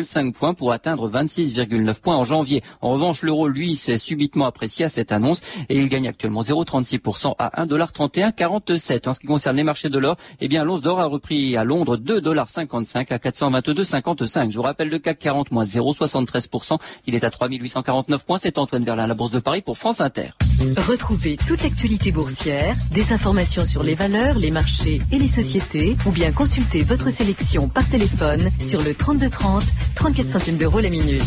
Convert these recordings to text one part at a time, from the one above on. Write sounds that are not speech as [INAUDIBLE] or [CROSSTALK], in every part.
5 points pour atteindre 26,9 points en janvier. En revanche, l'euro, lui, s'est subitement apprécié à cette annonce et il gagne actuellement 0,36% à 1,3147. En ce qui concerne les marchés de l'or, eh bien, l'once d'or a repris à Londres 2,55 à 422,55. Je vous rappelle le CAC 40 moins 0,73%. Il est à 3849 points. C'est Antoine Verlin, la Bourse de Paris pour France Inter. Retrouvez toute l'actualité boursière, des informations sur les valeurs, les marchés et les sociétés, ou bien consultez votre sélection par téléphone sur le 3230, 34 centimes d'euros la minute.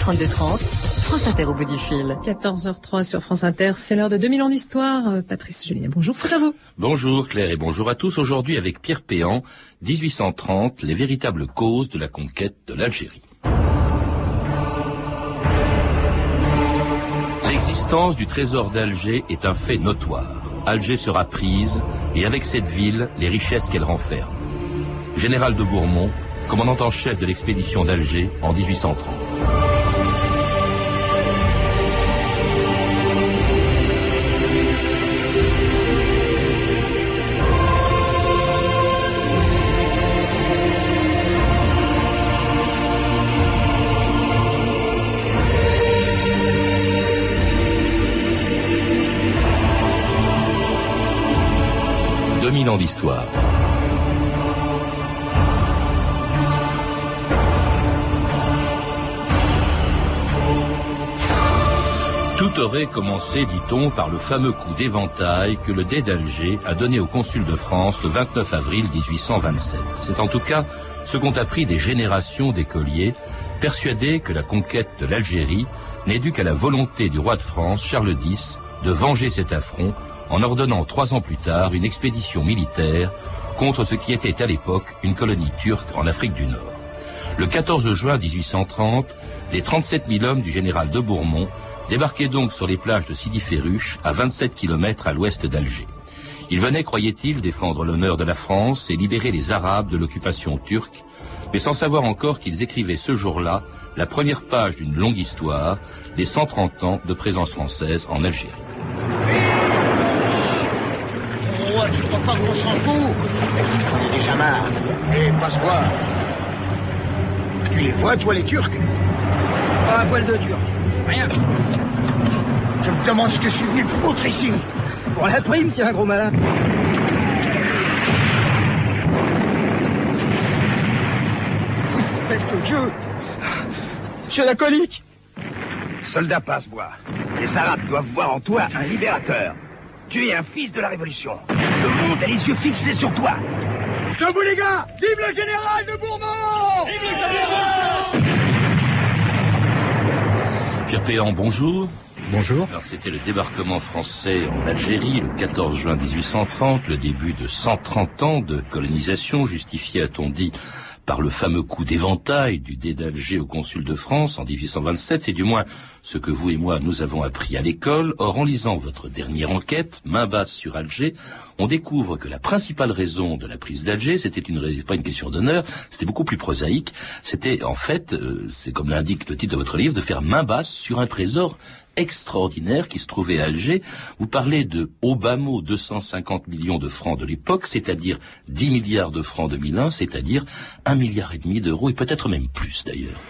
3230, France Inter au bout du fil. 14h03 sur France Inter, c'est l'heure de 2000 ans d'histoire. Euh, Patrice Julien, bonjour, c'est à vous. Bonjour Claire et bonjour à tous. Aujourd'hui avec Pierre Péan, 1830, les véritables causes de la conquête de l'Algérie. L'existence du trésor d'Alger est un fait notoire. Alger sera prise, et avec cette ville, les richesses qu'elle renferme. Général de Bourmont, commandant en chef de l'expédition d'Alger en 1830. 2000 ans d'histoire. Tout aurait commencé, dit-on, par le fameux coup d'éventail que le dé d'Alger a donné au consul de France le 29 avril 1827. C'est en tout cas ce qu'ont appris des générations d'écoliers, persuadés que la conquête de l'Algérie n'est due qu'à la volonté du roi de France, Charles X, de venger cet affront en ordonnant trois ans plus tard une expédition militaire contre ce qui était à l'époque une colonie turque en Afrique du Nord. Le 14 juin 1830, les 37 000 hommes du général de Bourmont débarquaient donc sur les plages de Sidi Ferruche, à 27 km à l'ouest d'Alger. Ils venaient, croyaient-ils, défendre l'honneur de la France et libérer les Arabes de l'occupation turque, mais sans savoir encore qu'ils écrivaient ce jour-là la première page d'une longue histoire, les 130 ans de présence française en Algérie. Tu crois pas qu'on s'en fout On est déjà marre. Et passe voir. Tu les vois, toi, les Turcs? Pas un poil de Turc. Rien. Je me demande ce que je suis venu foutre ici. Pour la prime, tiens, gros malin. Espèce de Dieu J'ai la colique Soldat passe-bois, les Arabes doivent voir en toi un libérateur. Tu es un fils de la Révolution. Le monde a les yeux fixés sur toi. Debout, les gars Vive le général de Bourbon Vive le général Pierre Péan, bonjour. Bonjour. Alors c'était le débarquement français en Algérie le 14 juin 1830, le début de 130 ans de colonisation justifié, a-t-on dit, par le fameux coup d'éventail du dé d'Alger au consul de France en 1827. C'est du moins ce que vous et moi nous avons appris à l'école. Or, en lisant votre dernière enquête, main basse sur Alger, on découvre que la principale raison de la prise d'Alger, c'était une, pas une question d'honneur, c'était beaucoup plus prosaïque. C'était en fait, euh, c'est comme l'indique le titre de votre livre, de faire main basse sur un trésor extraordinaire qui se trouvait à Alger. Vous parlez de au bas mot 250 millions de francs de l'époque, c'est-à-dire 10 milliards de francs 2001, c'est-à-dire un milliard et demi d'euros et peut-être même plus d'ailleurs.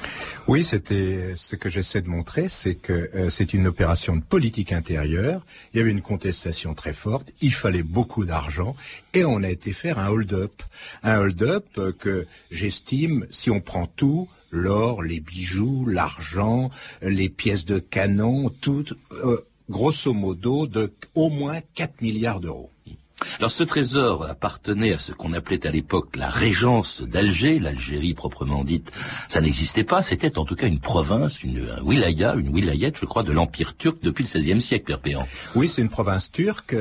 Oui, c'était ce que j'essaie de montrer, c'est que euh, c'est une opération de politique intérieure. Il y avait une contestation très forte, il fallait beaucoup d'argent et on a été faire un hold-up, un hold-up euh, que j'estime, si on prend tout, l'or, les bijoux, l'argent, les pièces de canon, tout, euh, grosso modo, de au moins 4 milliards d'euros. Alors ce trésor appartenait à ce qu'on appelait à l'époque la régence d'Alger, l'Algérie proprement dite, ça n'existait pas, c'était en tout cas une province, une un wilaya, une wilayette, je crois, de l'Empire turc depuis le XVIe siècle, Pierre Péan. Oui, c'est une province turque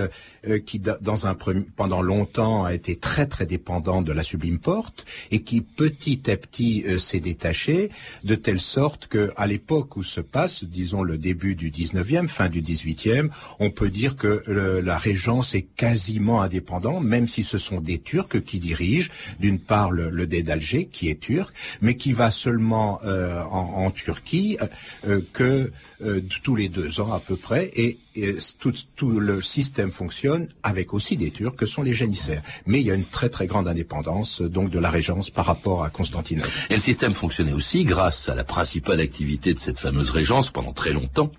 euh, qui, da- dans un pendant longtemps, a été très très dépendante de la Sublime Porte et qui petit à petit euh, s'est détachée de telle sorte que, à l'époque où se passe, disons le début du 19e, fin du 18e, on peut dire que la régence est quasiment indépendante, même si ce sont des Turcs qui dirigent, d'une part le, le dé d'Alger qui est turc, mais qui va seulement euh, en, en Turquie euh, que euh, tous les deux ans à peu près, et, tout, tout, le système fonctionne avec aussi des Turcs que sont les janissaires. Mais il y a une très très grande indépendance donc de la régence par rapport à Constantinople. Et le système fonctionnait aussi grâce à la principale activité de cette fameuse régence pendant très longtemps,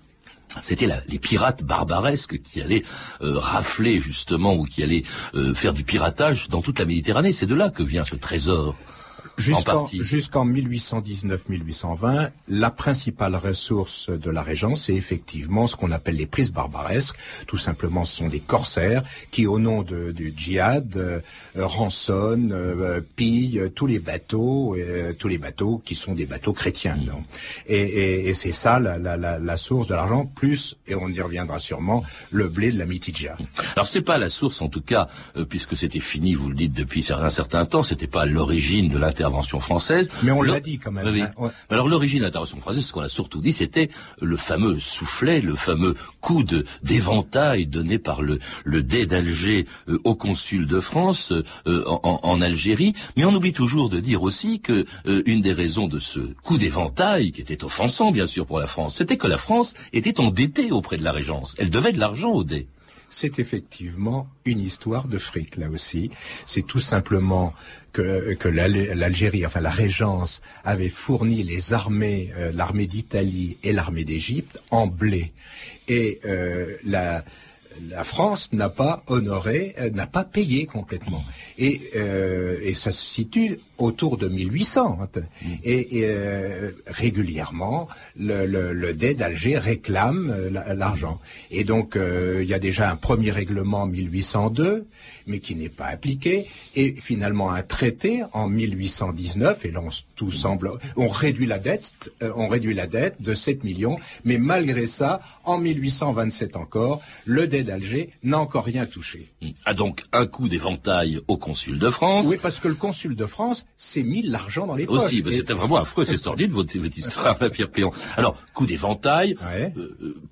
c'était les pirates barbaresques qui allaient euh, rafler justement ou qui allaient euh, faire du piratage dans toute la Méditerranée. C'est de là que vient ce trésor. Jusqu'en 1819-1820, la principale ressource de la Régence, c'est effectivement ce qu'on appelle les prises barbaresques. Tout simplement, ce sont des corsaires qui, au nom de, du djihad, euh, rançonnent, euh, pillent tous les bateaux, euh, tous les bateaux qui sont des bateaux chrétiens. Mm. Et, et, et c'est ça la, la, la, la, source de l'argent, plus, et on y reviendra sûrement, le blé de la mitidja. Alors c'est pas la source, en tout cas, euh, puisque c'était fini, vous le dites depuis un certain temps, c'était pas l'origine de l'inter l'intervention française. Mais on l'a dit quand même. Hein, Alors l'origine de l'intervention française, ce qu'on a surtout dit, c'était le fameux soufflet, le fameux coup de d'éventail donné par le, le dé d'Alger euh, au consul de France euh, en, en, Algérie. Mais on oublie toujours de dire aussi que euh, une des raisons de ce coup d'éventail, qui était offensant bien sûr pour la France, c'était que la France était endettée auprès de la Régence. Elle devait de l'argent au dé c'est effectivement une histoire de fric là aussi. C'est tout simplement que, l'Algérie, enfin la Régence, avait fourni les armées, euh, l'armée d'Italie et l'armée d'Égypte en blé. Et euh, la, la France n'a pas honoré, euh, n'a pas payé complètement. Et, et ça se situe autour de 1800. Hein. Et, euh, régulièrement, le, le, d'Alger réclame euh, l'argent. Et donc, euh, il y a déjà un premier règlement en 1802, mais qui n'est pas appliqué. Et finalement, un traité en 1819, et là, on, tout semble... On réduit la dette, on réduit la dette de 7 millions, mais malgré ça, en 1827 encore, le dé d'Alger n'a encore rien touché. Ah donc, un coup d'éventail au consul de France. Oui, parce que le consul de France s'est mis l'argent dans les poches. Aussi, c'était vraiment affreux, c'est sordide votre, votre histoire, Pierre Péon. Alors, coup d'éventail, euh,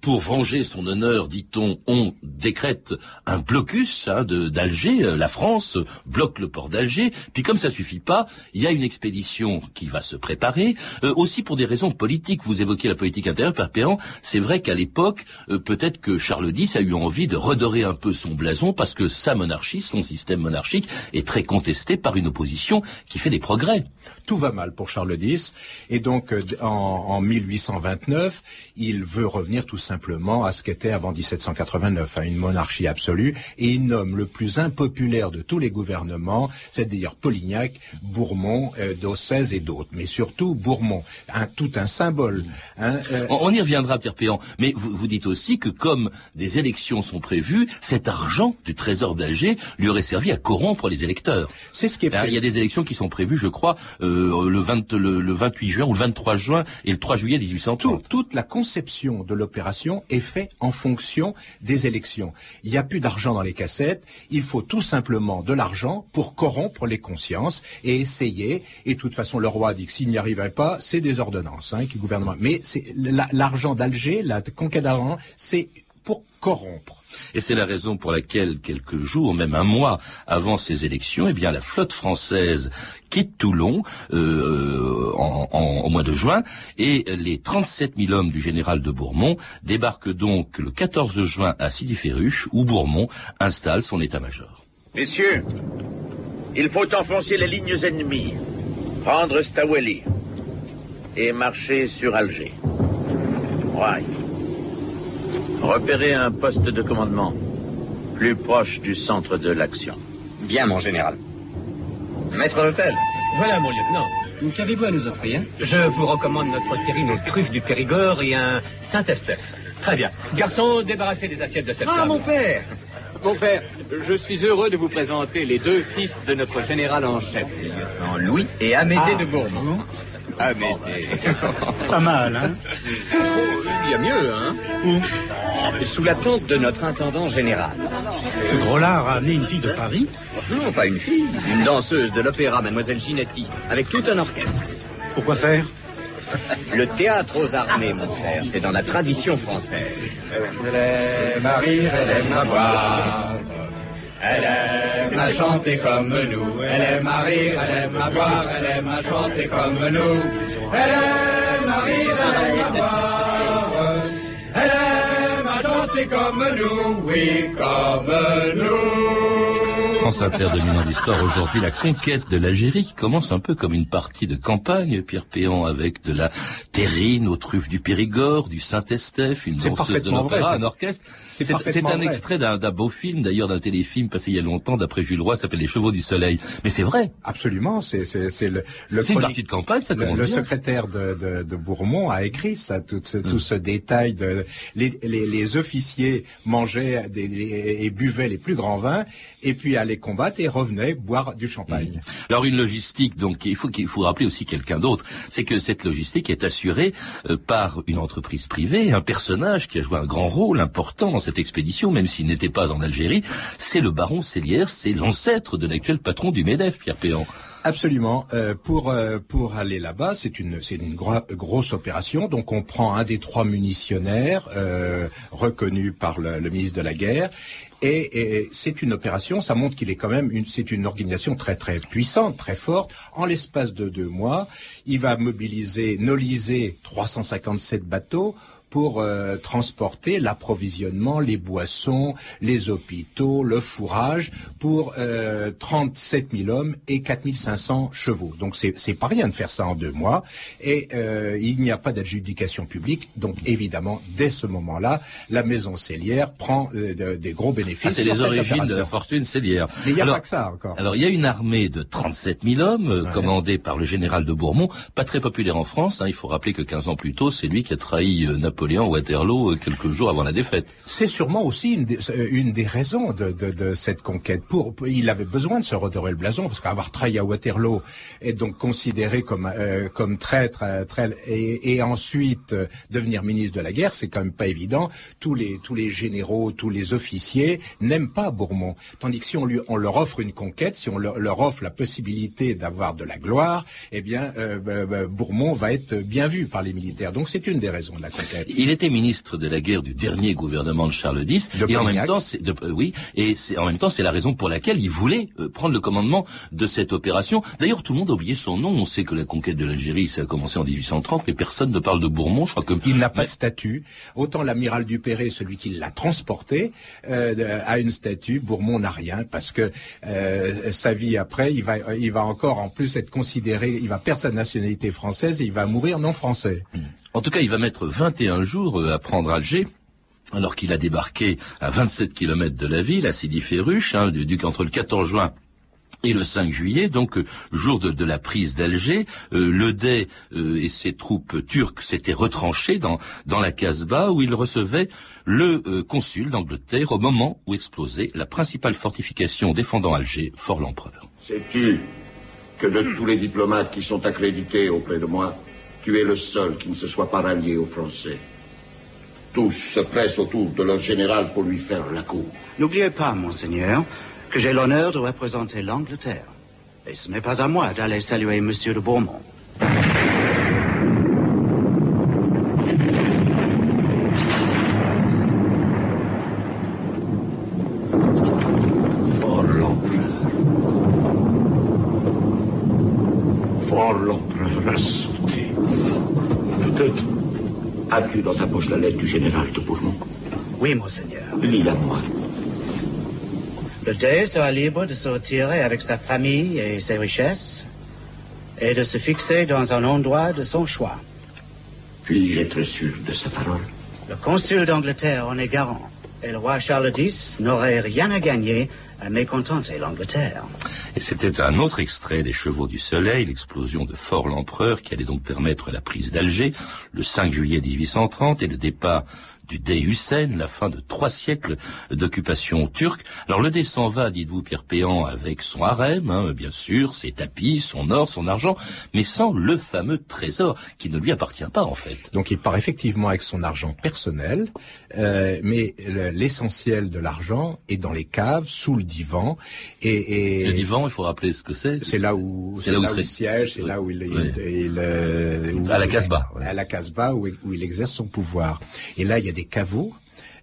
pour venger son honneur, dit-on, on décrète un blocus hein, d'Alger, euh, la France bloque le port d'Alger, puis comme ça suffit pas, il y a une expédition qui va se préparer, euh, aussi pour des raisons politiques, vous évoquez la politique intérieure, Pierre Péon, c'est vrai qu'à l'époque, peut-être que Charles X a eu envie de redorer un peu son blason, parce que sa monarchie, son système monarchique, est très contesté par une opposition qui fait des progrès. Tout va mal pour Charles X, et donc euh, en, 1829, il veut revenir tout simplement à ce qu'était avant 1789, à une monarchie absolue, et il nomme le plus impopulaire de tous les gouvernements, c'est-à-dire Polignac, Bourmont, euh, et d'autres, mais surtout Bourmont, un, tout un symbole. Hein, euh, on, y reviendra, Pierre Péan, mais vous, vous dites aussi que comme des élections sont prévues, cet argent du trésor d'Alger lui aurait servi à corrompre les électeurs. C'est ce qui est. Hein, il y a des élections qui sont prévues je crois, euh, le, 20, le, 28 juin ou le 23 juin et le 3 juillet 1830. toute la conception de l'opération est faite en fonction des élections. Il n'y a plus d'argent dans les cassettes, il faut tout simplement de l'argent pour corrompre les consciences et essayer, et de toute façon le roi dit que s'il n'y arriverait pas, c'est des ordonnances hein, qui gouvernement. Mais c'est l'argent d'Alger, la conquête d'argent, c'est pour corrompre. Et c'est la raison pour laquelle, quelques jours, même un mois avant ces élections, eh la flotte française quitte Toulon euh, en, au mois de juin et les 37 000 hommes du général de Bourmont débarquent donc le 14 juin à Sidi Ferruche où Bourmont installe son état-major. Messieurs, il faut enfoncer les lignes ennemies, prendre Staweli et marcher sur Alger. Repérer un poste de commandement plus proche du centre de l'action. Bien, mon général. Maître l'hôtel. Voilà, mon lieutenant. Qu'avez-vous à nous offrir? Je vous recommande notre terrine aux truffes du Périgord et un Saint-Estèphe. Très bien. Garçon, débarrassez les assiettes de cette ah, mon père Mon père, je suis heureux de vous présenter les deux fils de notre général en chef, les lieutenants Louis et Amédée ah. de Bourmont. Amédée. Pas mal, hein Il y a mieux, hein sous la tente de notre intendant général. Ce gros-là a ramené une fille de Paris Non, pas une fille, une danseuse de l'opéra, mademoiselle Ginetti, avec tout un orchestre. Pourquoi faire? Le théâtre aux armées, mon cher, c'est dans la tradition française. Elle aime à rire, elle aime à boire. Elle aime à chanter comme nous. Elle aime à rire, elle aime à boire. Elle aime à chanter comme nous. Elle aime à rire, elle aime à boire. Elle aime chanter comme nous, oui, comme nous. France Inter dominant l'histoire aujourd'hui, la conquête de l'Algérie qui commence un peu comme une partie de campagne, Pierre Péan avec de la terrine aux truffes du Périgord, du Saint-Estèphe, une danseuse de l'opéra, un orchestre. C'est un extrait d'un beau film, d'ailleurs d'un téléfilm passé il y a longtemps, d'après Jules Roy, s'appelle Les Chevaux du Soleil. Mais c'est vrai. Absolument, c'est le, le une partie de campagne, ça commence Le, bien. secrétaire de, de, de, Bourmont a écrit ça, tout ce, tout ce détail de les, les, les officiers mangeaient des, et buvaient les plus grands vins, et puis allaient combattre et revenaient boire du champagne. Alors une logistique, donc il faut qu'il faut rappeler aussi quelqu'un d'autre, c'est que cette logistique est assurée euh, par une entreprise privée, un personnage qui a joué un grand rôle important dans cette expédition, même s'il n'était pas en Algérie, c'est le baron Célière, c'est l'ancêtre de l'actuel patron du Medef, Pierre Péan. Absolument. Euh, pour euh, pour aller là-bas, c'est une c'est une grosse opération. Donc on prend un des trois munitionnaires euh, reconnus par le, le, ministre de la Guerre. Et, c'est une opération, ça montre qu'il est quand même une, c'est une organisation très très puissante, très forte. En l'espace de deux mois, il va mobiliser, noliser 357 bateaux pour euh, transporter l'approvisionnement, les boissons, les hôpitaux, le fourrage pour euh, 37 000 hommes et 4 500 chevaux. Donc c'est c'est pas rien de faire ça en deux mois. Et euh, il n'y a pas d'adjudication publique. Donc évidemment, dès ce moment-là, la maison cellière prend euh, de, des gros bénéfices. Ah, c'est les origines de la fortune cellière. Mais il n'y a pas que ça encore. Alors il y a une armée de 37 000 hommes euh, ouais. commandée par le général de Bourmont, pas très populaire en France. Hein, il faut rappeler que 15 ans plus tôt, c'est lui qui a trahi Napoléon Waterloo quelques jours avant la défaite. C'est sûrement aussi une des, des raisons de, cette conquête. Pour, il avait besoin de se redorer le blason parce qu'avoir trahi à Waterloo est donc considéré comme euh, comme traître, euh, et, et, ensuite euh, devenir ministre de la guerre, c'est quand même pas évident. Tous les tous les généraux, tous les officiers n'aiment pas Bourmont, tandis que si on lui on leur offre une conquête, si on leur, offre la possibilité d'avoir de la gloire, eh bien bah, Bourmont va être bien vu par les militaires. Donc c'est une des raisons de la conquête. Il était ministre de la guerre du dernier gouvernement de Charles X, de et en même temps, c'est, de, euh, oui, et c'est en même temps c'est la raison pour laquelle il voulait euh, prendre le commandement de cette opération. D'ailleurs, tout le monde a oublié son nom. On sait que la conquête de l'Algérie, ça a commencé en 1830, mais personne ne parle de Bourmont. Je crois que il n'a pas de statut. Autant l'amiral Dupéré, celui qui l'a transporté, euh, a une statue. Bourmont n'a rien parce que sa vie après, il va, il va encore en plus être considéré, il va perdre sa nationalité française et il va mourir non français. En tout cas, il va mettre 21 jours à prendre Alger alors qu'il a débarqué à 27 km de la ville, à Sidi Ferruche, hein, du, du, entre le 14 juin et le 5 juillet, donc euh, jour de, la prise d'Alger, euh, le Dey euh, et ses troupes turques s'étaient retranchés dans, dans la Casbah où il recevait le euh, consul d'Angleterre au moment où explosait la principale fortification défendant Alger, Fort l'Empereur. Sais-tu que de tous les diplomates qui sont accrédités auprès de moi, tu es le seul qui ne se soit pas rallié aux Français tous se pressent autour de leur général pour lui faire la cour. N'oubliez pas, monseigneur, que j'ai l'honneur de représenter l'Angleterre. Et ce n'est pas à moi d'aller saluer Monsieur de Beaumont. Fort l'empereur. Fort l'empereur a sauté. Peut-être As-tu dans ta poche la lettre du général de Bourmont Oui, monseigneur. Lis-la moi. Le Dey sera libre de se retirer avec sa famille et ses richesses et de se fixer dans un endroit de son choix. Puis-je être sûr de sa parole? Le consul d'Angleterre en est garant et le roi Charles X n'aurait rien à gagner à mécontenter l'Angleterre. Et c'était un autre extrait des Chevaux du Soleil, l'explosion de Fort l'Empereur, qui allait donc permettre la prise d'Alger le 5 juillet 1830 et le départ du Dey Hussein, la fin de trois siècles d'occupation turque. Alors le Dey s'en va, dites-vous, Pierre Péan, avec son harem, hein, bien sûr, ses tapis, son or, son argent, mais sans le fameux trésor qui ne lui appartient pas en fait. Donc il part effectivement avec son argent personnel, euh, mais l'essentiel de l'argent est dans les caves, sous le divan. Et, et le divan, il faut rappeler ce que c'est. C'est là où c'est là, où, là où il siège, c'est là où il, oui. il, il euh, à la Casbah, à la Casbah où, où il exerce son pouvoir. Et là, il y a des caveaux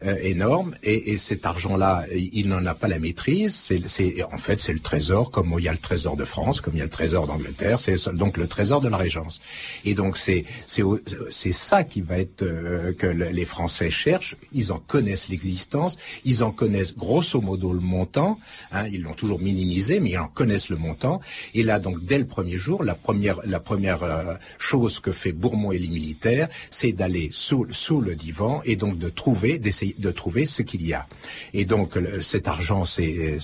euh, énorme et, et cet argent-là, il n'en a pas la maîtrise. C'est, en fait, c'est le trésor, comme il y a le trésor de France, comme il y a le trésor d'Angleterre, c'est donc le trésor de la Régence. Et donc c'est c'est ça qui va être euh, que les Français cherchent. Ils en connaissent l'existence, ils en connaissent grosso modo le montant. Hein, ils l'ont toujours minimisé, mais ils en connaissent le montant. Et là, donc dès le premier jour, la première la première euh, chose que fait Bourmont et les militaires, c'est d'aller sous sous le divan et donc de trouver d'essayer de trouver ce qu'il y a. Et donc cet argent, c'est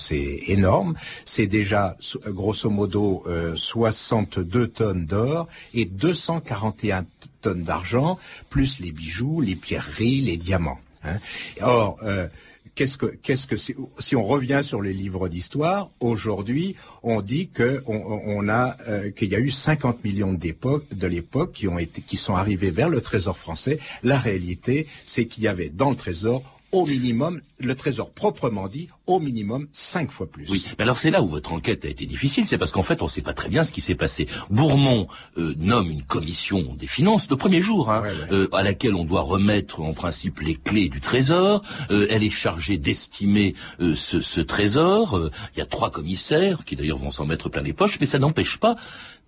énorme. C'est déjà grosso modo 62 tonnes d'or et 241 tonnes d'argent, plus les bijoux, les pierreries, les diamants. Hein. Or, euh, qu'est-ce que, qu'est-ce que si on revient sur les livres d'histoire, aujourd'hui, on dit que on, a euh, qu'il y a eu 50 millions d'époque, de l'époque qui ont été, qui sont arrivés vers le Trésor français. La réalité, c'est qu'il y avait dans le Trésor au minimum, le trésor proprement dit, au minimum cinq fois plus. Oui, mais alors c'est là où votre enquête a été difficile, c'est parce qu'en fait on ne sait pas très bien ce qui s'est passé. Bourmont euh, nomme une commission des finances le premier jour, hein, euh, à laquelle on doit remettre en principe les clés du trésor. Euh, elle est chargée d'estimer ce, ce, trésor. Il y a trois commissaires qui d'ailleurs vont s'en mettre plein les poches, mais ça n'empêche pas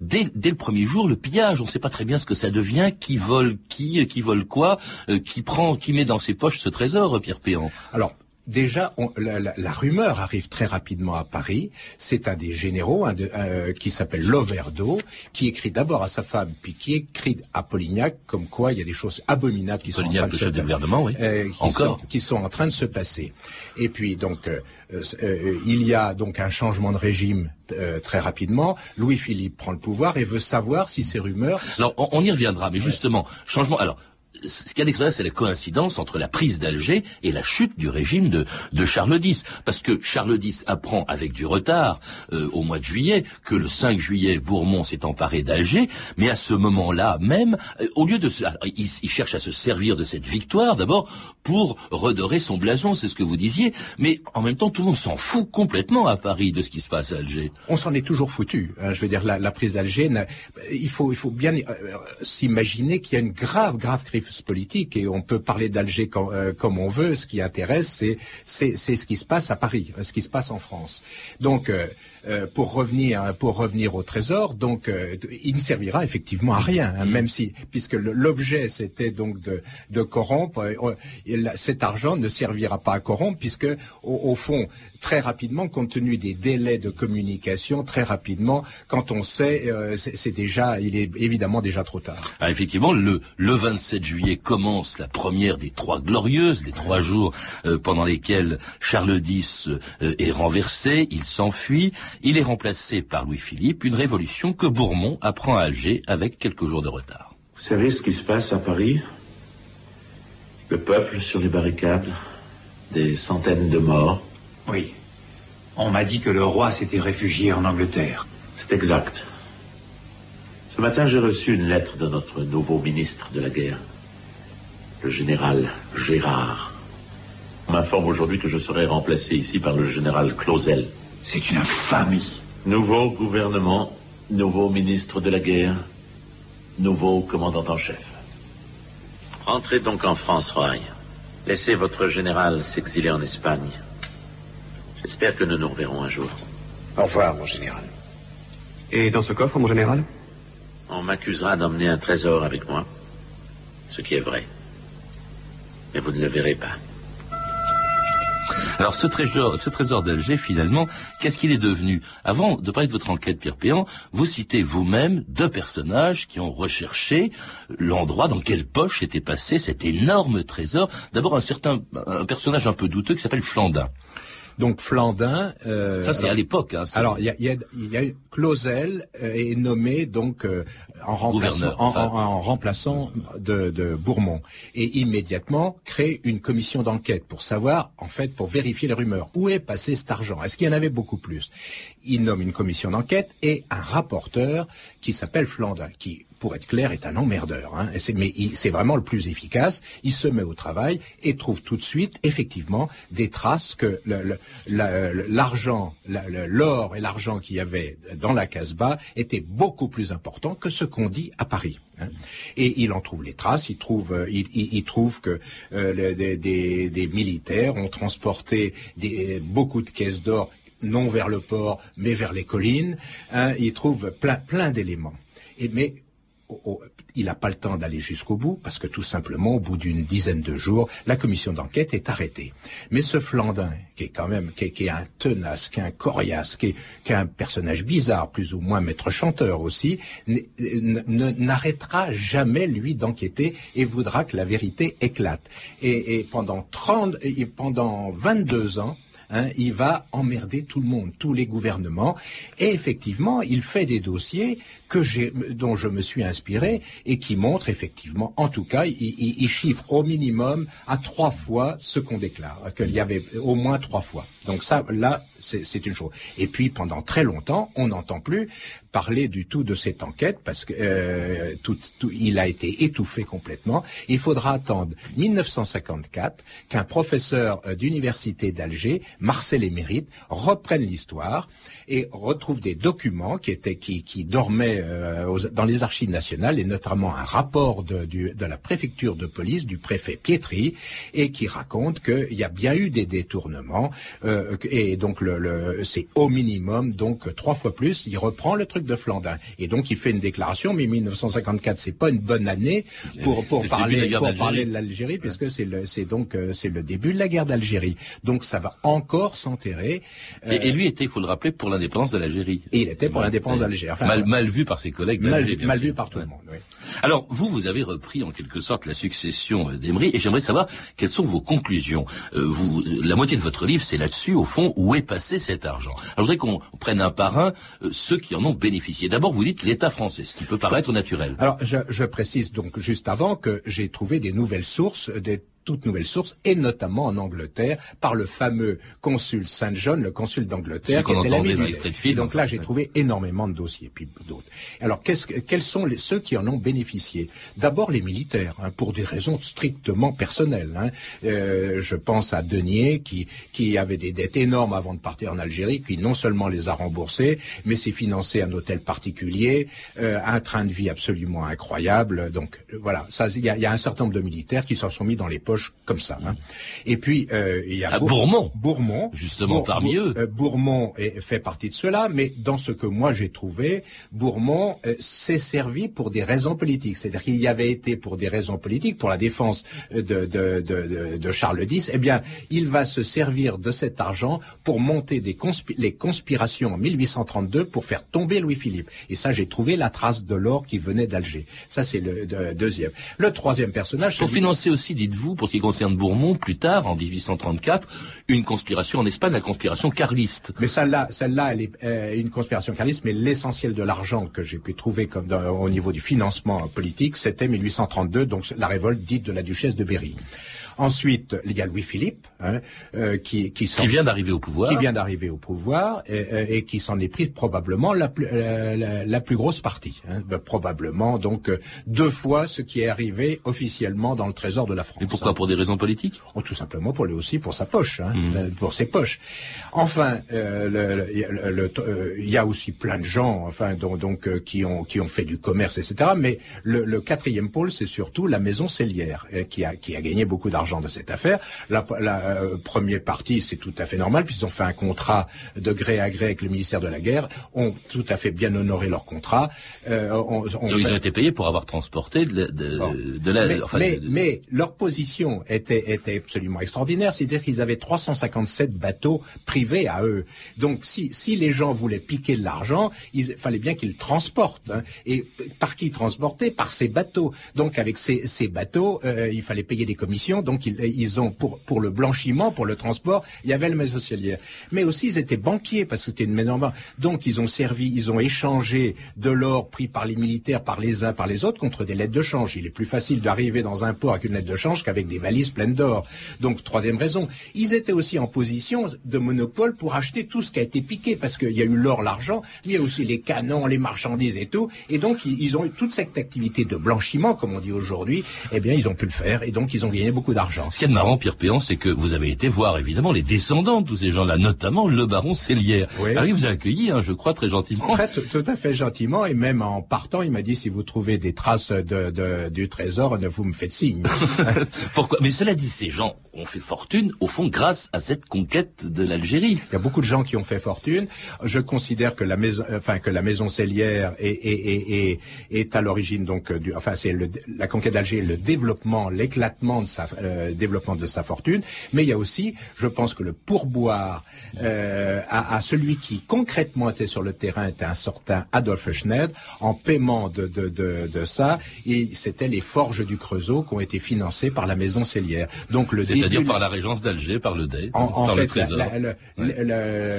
dès, le premier jour, le pillage, on ne sait pas très bien ce que ça devient, qui vole qui, qui vole quoi, euh, qui prend, qui met dans ses poches ce trésor, Pierre Péan. Alors, Déjà, la, rumeur arrive très rapidement à Paris. C'est un des généraux euh, qui s'appelle Loverdo, qui écrit d'abord à sa femme, puis qui écrit à Polignac, comme quoi il y a des choses abominables qui sont en train de se euh, Encore. qui sont en train de se passer. Et puis donc, il y a donc un changement de régime euh, très rapidement. Louis-Philippe prend le pouvoir et veut savoir si ces rumeurs... Alors, on, y reviendra, mais justement, changement... Alors, ce qu'il y a c'est la coïncidence entre la prise d'Alger et la chute du régime de, de, Charles X. Parce que Charles X apprend avec du retard, euh, au mois de juillet, que le 5 juillet, Bourmont s'est emparé d'Alger, mais à ce moment-là même, euh, au lieu de... Se, il, il, cherche à se servir de cette victoire, d'abord, pour redorer son blason, c'est ce que vous disiez, mais en même temps, tout le monde s'en fout complètement à Paris de ce qui se passe à Alger. On s'en est toujours foutu. Hein, je veux dire, la, la prise d'Alger, il faut, il faut bien euh, s'imaginer qu'il y a une grave, grave crise politique et on peut parler d'Alger euh, comme on veut. Ce qui intéresse, c'est ce qui se passe à Paris, ce qui se passe en France. Donc euh, euh, pour revenir pour revenir au trésor, donc il ne servira effectivement à rien, hein, même si puisque l'objet c'était donc de, de corrompre, cet argent ne servira pas à corrompre puisque au fond très rapidement, compte tenu des délais de communication, très rapidement, quand on sait, euh, c'est déjà, il est évidemment déjà trop tard. Ah, effectivement, le, le 27 juillet commence la première des trois glorieuses, les trois jours euh, pendant lesquels Charles X euh, est renversé, il s'enfuit, il est remplacé par Louis-Philippe, une révolution que Bourmont apprend à Alger avec quelques jours de retard. Vous savez ce qui se passe à Paris? Le peuple sur les barricades, des centaines de morts, oui. On m'a dit que le roi s'était réfugié en Angleterre. C'est exact. Ce matin, j'ai reçu une lettre de notre nouveau ministre de la guerre, le général Gérard. On m'informe aujourd'hui que je serai remplacé ici par le général Clausel. C'est une infamie. Nouveau gouvernement, nouveau ministre de la guerre, nouveau commandant en chef. Entrez donc en France, Roy. Laissez votre général s'exiler en Espagne. J'espère que nous nous reverrons un jour. Au revoir, mon général. Et dans ce coffre, mon général? On m'accusera d'emmener un trésor avec moi. Ce qui est vrai. Mais vous ne le verrez pas. Alors ce trésor, ce trésor d'Alger, finalement, qu'est-ce qu'il est devenu? Avant de parler de votre enquête, Pierre Péan, vous citez vous-même deux personnages qui ont recherché l'endroit dans quelle poche était passé cet énorme trésor. D'abord un certain, un personnage un peu douteux qui s'appelle Flandin. Donc Flandin. Euh, ça c'est à l'époque. Hein, alors il y a, y, a, y a Clausel euh, est nommé donc euh, en remplaçant, en, en, remplaçant de, de, Bourmont et immédiatement crée une commission d'enquête pour savoir en fait pour vérifier les rumeurs où est passé cet argent? Est-ce qu'il y en avait beaucoup plus? Il nomme une commission d'enquête et un rapporteur qui s'appelle Flandin, qui pour être clair, est un emmerdeur. Hein. mais c'est vraiment le plus efficace. Il se met au travail et trouve tout de suite, effectivement, des traces que l'argent, l'or et l'argent qu'il y avait dans la Casbah étaient beaucoup plus importants que ce qu'on dit à Paris. Hein. Et il en trouve les traces. Il trouve, euh, il, trouve que euh, des, militaires ont transporté beaucoup de caisses d'or non vers le port, mais vers les collines. Hein. Il trouve plein, d'éléments. Mais il n'a pas le temps d'aller jusqu'au bout, parce que tout simplement, au bout d'une dizaine de jours, la commission d'enquête est arrêtée. Mais ce Flandin, qui est quand même, qui est, un tenace, qui est un coriace, qui est, un personnage bizarre, plus ou moins maître chanteur aussi, n'arrêtera jamais, lui, d'enquêter et voudra que la vérité éclate. Et, pendant 30, et pendant 22 ans, Hein, il va emmerder tout le monde, tous les gouvernements. Et effectivement, il fait des dossiers que dont je me suis inspiré et qui montrent effectivement, en tout cas, il, chiffre au minimum à trois fois ce qu'on déclare, qu'il y avait au moins trois fois. Donc ça, là, c'est une chose. Et puis pendant très longtemps, on n'entend plus parler du tout de cette enquête parce que euh, tout, il a été étouffé complètement. Il faudra attendre 1954 qu'un professeur euh, d'université d'Alger, Marcel Émérite, reprenne l'histoire et retrouve des documents qui étaient qui, qui dormaient euh, dans les archives nationales et notamment un rapport de, de la préfecture de police du préfet Pietri et qui raconte qu'il y a bien eu des détournements et donc le, c'est au minimum donc trois fois plus. Il reprend le truc de Flandin et donc il fait une déclaration. Mais 1954 c'est pas une bonne année pour pour parler pour parler de l'Algérie puisque c'est le c'est donc euh, c'est le début de la guerre d'Algérie. Donc ça va encore s'enterrer. Et, lui était, il faut le rappeler, pour l'indépendance de l'Algérie. Et il était pour l'indépendance d'Algérie. Enfin, mal, mal, vu par ses collègues. Mal, mal vu par tout le monde. Oui. Alors vous, vous avez repris en quelque sorte la succession euh, d'Emery, et j'aimerais savoir quelles sont vos conclusions. Euh, vous, la moitié de votre livre, c'est là-dessus, au fond, où est passé cet argent? Alors je voudrais qu'on prenne un par un euh, ceux qui en ont bénéficié. D'abord, vous dites l'État français, ce qui peut paraître naturel. Alors je, précise donc juste avant que j'ai trouvé des nouvelles sources, toute nouvelle source, et notamment en Angleterre, par le fameux consul Saint John, le consul d'Angleterre, qui était l'ami du Donc là, j'ai trouvé énormément de dossiers, puis d'autres. Alors, quels sont les, ceux qui en ont bénéficié? D'abord les militaires, hein, pour des raisons strictement personnelles. Hein. Euh, je pense à Denier, qui, qui avait des dettes énormes avant de partir en Algérie, qui non seulement les a remboursées, mais s'est financé un hôtel particulier, euh, un train de vie absolument incroyable. Donc voilà, il y a, y a, un certain nombre de militaires qui s'en sont mis dans les comme ça. Hein. Et puis euh, il y a ah, Bourmont. Bourmont, justement parmi eux. Euh, Bourmont est, fait partie de cela, mais dans ce que moi j'ai trouvé, Bourmont euh, s'est servi pour des raisons politiques. C'est-à-dire qu'il y avait été pour des raisons politiques, pour la défense de, de, de, de Charles X. Eh bien, il va se servir de cet argent pour monter des les conspirations en 1832 pour faire tomber Louis-Philippe. Et ça, j'ai trouvé la trace de l'or qui venait d'Alger. Ça, c'est le deuxième. Le troisième personnage. Pour financer aussi, dites-vous, pour ce qui concerne Bourmont, plus tard, en 1834, une conspiration en Espagne, la conspiration carliste. Mais celle-là, celle-là, elle est euh, une conspiration carliste, mais l'essentiel de l'argent que j'ai pu trouver comme au niveau du financement politique, c'était 1832, donc la révolte dite de la duchesse de Berry. Ensuite, il y a Louis-Philippe, hein, euh, qui, qui, qui, vient d'arriver au pouvoir, qui vient d'arriver au pouvoir et, euh, et qui s'en est pris probablement la plus, la, la, plus grosse partie, hein, ben, probablement donc euh, deux fois ce qui est arrivé officiellement dans le Trésor de la France. Et pourquoi hein. Pour des raisons politiques? Oh, Tout simplement pour lui aussi pour sa poche, hein, mmh. pour ses poches. Enfin, euh, il y a aussi plein de gens, enfin donc, donc qui ont qui ont fait du commerce, etc. Mais le, le quatrième pôle, c'est surtout la maison Cellière, qui a qui a gagné beaucoup d'argent de cette affaire. La, euh, première partie, c'est tout à fait normal, puisqu'ils ont fait un contrat de gré à gré avec le ministère de la Guerre, ont tout à fait bien honoré leur contrat. Euh, ils ont été payés pour avoir transporté de, de, la... Mais, mais, leur position était, était absolument extraordinaire, c'est-à-dire qu'ils avaient 357 bateaux privés à eux. Donc si, si les gens voulaient piquer de l'argent, il fallait bien qu'ils transportent. Hein. Et par qui transporter? Par ces bateaux. Donc avec ces, ces bateaux, euh, il fallait payer des commissions. Donc ils, ils ont pour le blanchiment, pour le transport, il y avait le maison cellière. Mais aussi ils étaient banquiers parce que c'était une maison. Donc ils ont servi, ils ont échangé de l'or pris par les militaires, par les uns, par les autres contre des lettres de change. Il est plus facile d'arriver dans un port avec une lettre de change qu'avec des valises pleines d'or. Donc troisième raison, ils étaient aussi en position de monopole pour acheter tout ce qui a été piqué parce qu'il y a eu l'or, l'argent, mais il y a aussi les canons, les marchandises et tout. Et donc ils, ils ont eu toute cette activité de blanchiment, comme on dit aujourd'hui. Eh bien ils ont pu le faire et donc ils ont gagné beaucoup d'argent. Ce qui est marrant, Pierre Péan, c'est que vous avez été voir évidemment les descendants de tous ces gens-là, notamment le baron Cellière. Oui. Alors il vous a accueilli, hein, je crois, très gentiment. En fait, tout à fait gentiment, et même en partant, il m'a dit si vous trouvez des traces de, de- du trésor, ne vous me faites signe. [LAUGHS] Pourquoi? Mais cela dit, ces gens ont fait fortune, au fond, grâce à cette conquête de l'Algérie. Il y a beaucoup de gens qui ont fait fortune. Je considère que la maison, enfin que la maison cellière est, est, est, est, à l'origine donc du, enfin c'est le, la conquête d'Alger, le développement, l'éclatement de sa euh, développement de sa fortune. Mais il y a aussi, je pense que le pourboire euh, à, à celui qui concrètement était sur le terrain était un certain Adolphe Schneid en paiement de, de, de, de ça. Et c'était les forges du Creusot qui ont été financées par la maison cellière. Donc le C'est-à-dire par la régence d'Alger, par le DEI, en, en par le fait, Trésor.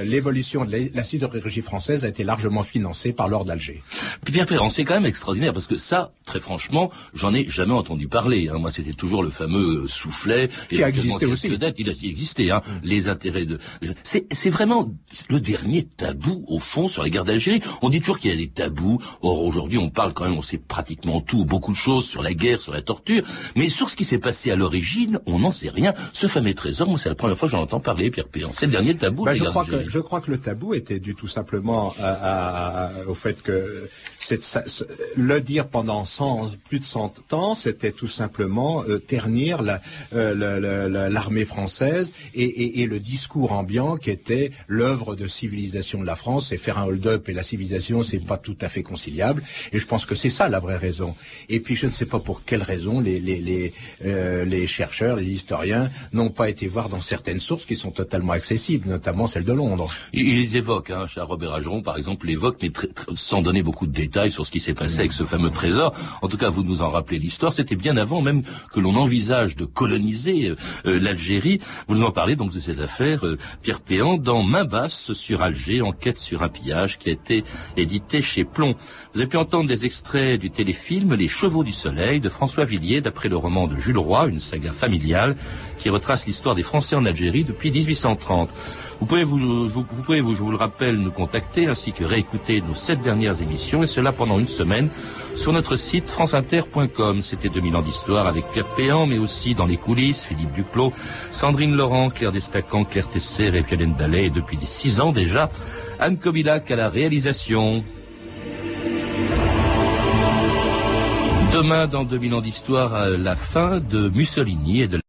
l'évolution de la, sidérurgie française a été largement financée par l'or d'Alger. Pierre Perrin, c'est quand même extraordinaire parce que ça, très franchement, j'en ai jamais entendu parler. hein. Moi, c'était toujours le fameux soufflet. Qui a existé aussi. Mm. Il a existé, hein. Les intérêts de. C'est, c'est vraiment le dernier tabou au fond sur la guerre d'Algérie. On dit toujours qu'il y a des tabous. Or aujourd'hui, on parle quand même, on sait pratiquement tout, beaucoup de choses sur la guerre, sur la torture, mais sur ce qui s'est passé à l'origine, on n'en sait rien. Ce fameux trésor, moi, c'est la première fois que j'en entends parler, Pierre Perrin. C'est le dernier tabou. Bah, je, crois que, je crois que le tabou était dû tout simplement à- à- à- au fait que ça- le dire pendant 100, plus de 100 ans, c'était tout simplement euh, ternir euh, la- la- la- l'armée française et, et- et le discours ambiant qui était l'œuvre de civilisation de la France et faire un hold-up et la civilisation, c'est pas tout à fait conciliable. Et je pense que c'est ça la vraie raison. Et puis je ne sais pas pour quelle raison les, les, les, euh, les chercheurs, les historiens n'ont pas été voir dans certaines sources qui sont totalement accessibles, notamment celle de Londres. Il, les évoque, hein, cher Robert Ageron, par exemple, l'évoque, mais sans donner beaucoup de détails sur ce qui s'est passé avec ce fameux trésor. En tout cas, vous nous en rappelez l'histoire. C'était bien avant même que l'on envisage de coloniser euh, euh, l'Algérie. Vous nous en parlez donc de cette affaire, euh, Pierre Péan, dans Main basse sur Alger, enquête sur un pillage, qui a été édité chez Plomb. Vous avez pu entendre des extraits du téléfilm Les Chevaux du Soleil de François Villiers, d'après le roman de Jules Roy, une saga familiale qui retrace l'histoire des Français en Algérie depuis 1830. Vous pouvez vous, vous, vous pouvez vous, je vous le rappelle, nous contacter ainsi que réécouter nos sept dernières émissions et cela pendant une semaine sur notre site franceinter.com. C'était 2000 ans d'histoire avec Pierre Péan, mais aussi dans les coulisses, Philippe Duclos, Sandrine Laurent, Claire Destacan, Claire Tesser et Violaine Dallet et depuis six ans déjà, Anne Kobilac à la réalisation. Demain, dans 2000 ans d'histoire, la fin de Mussolini et de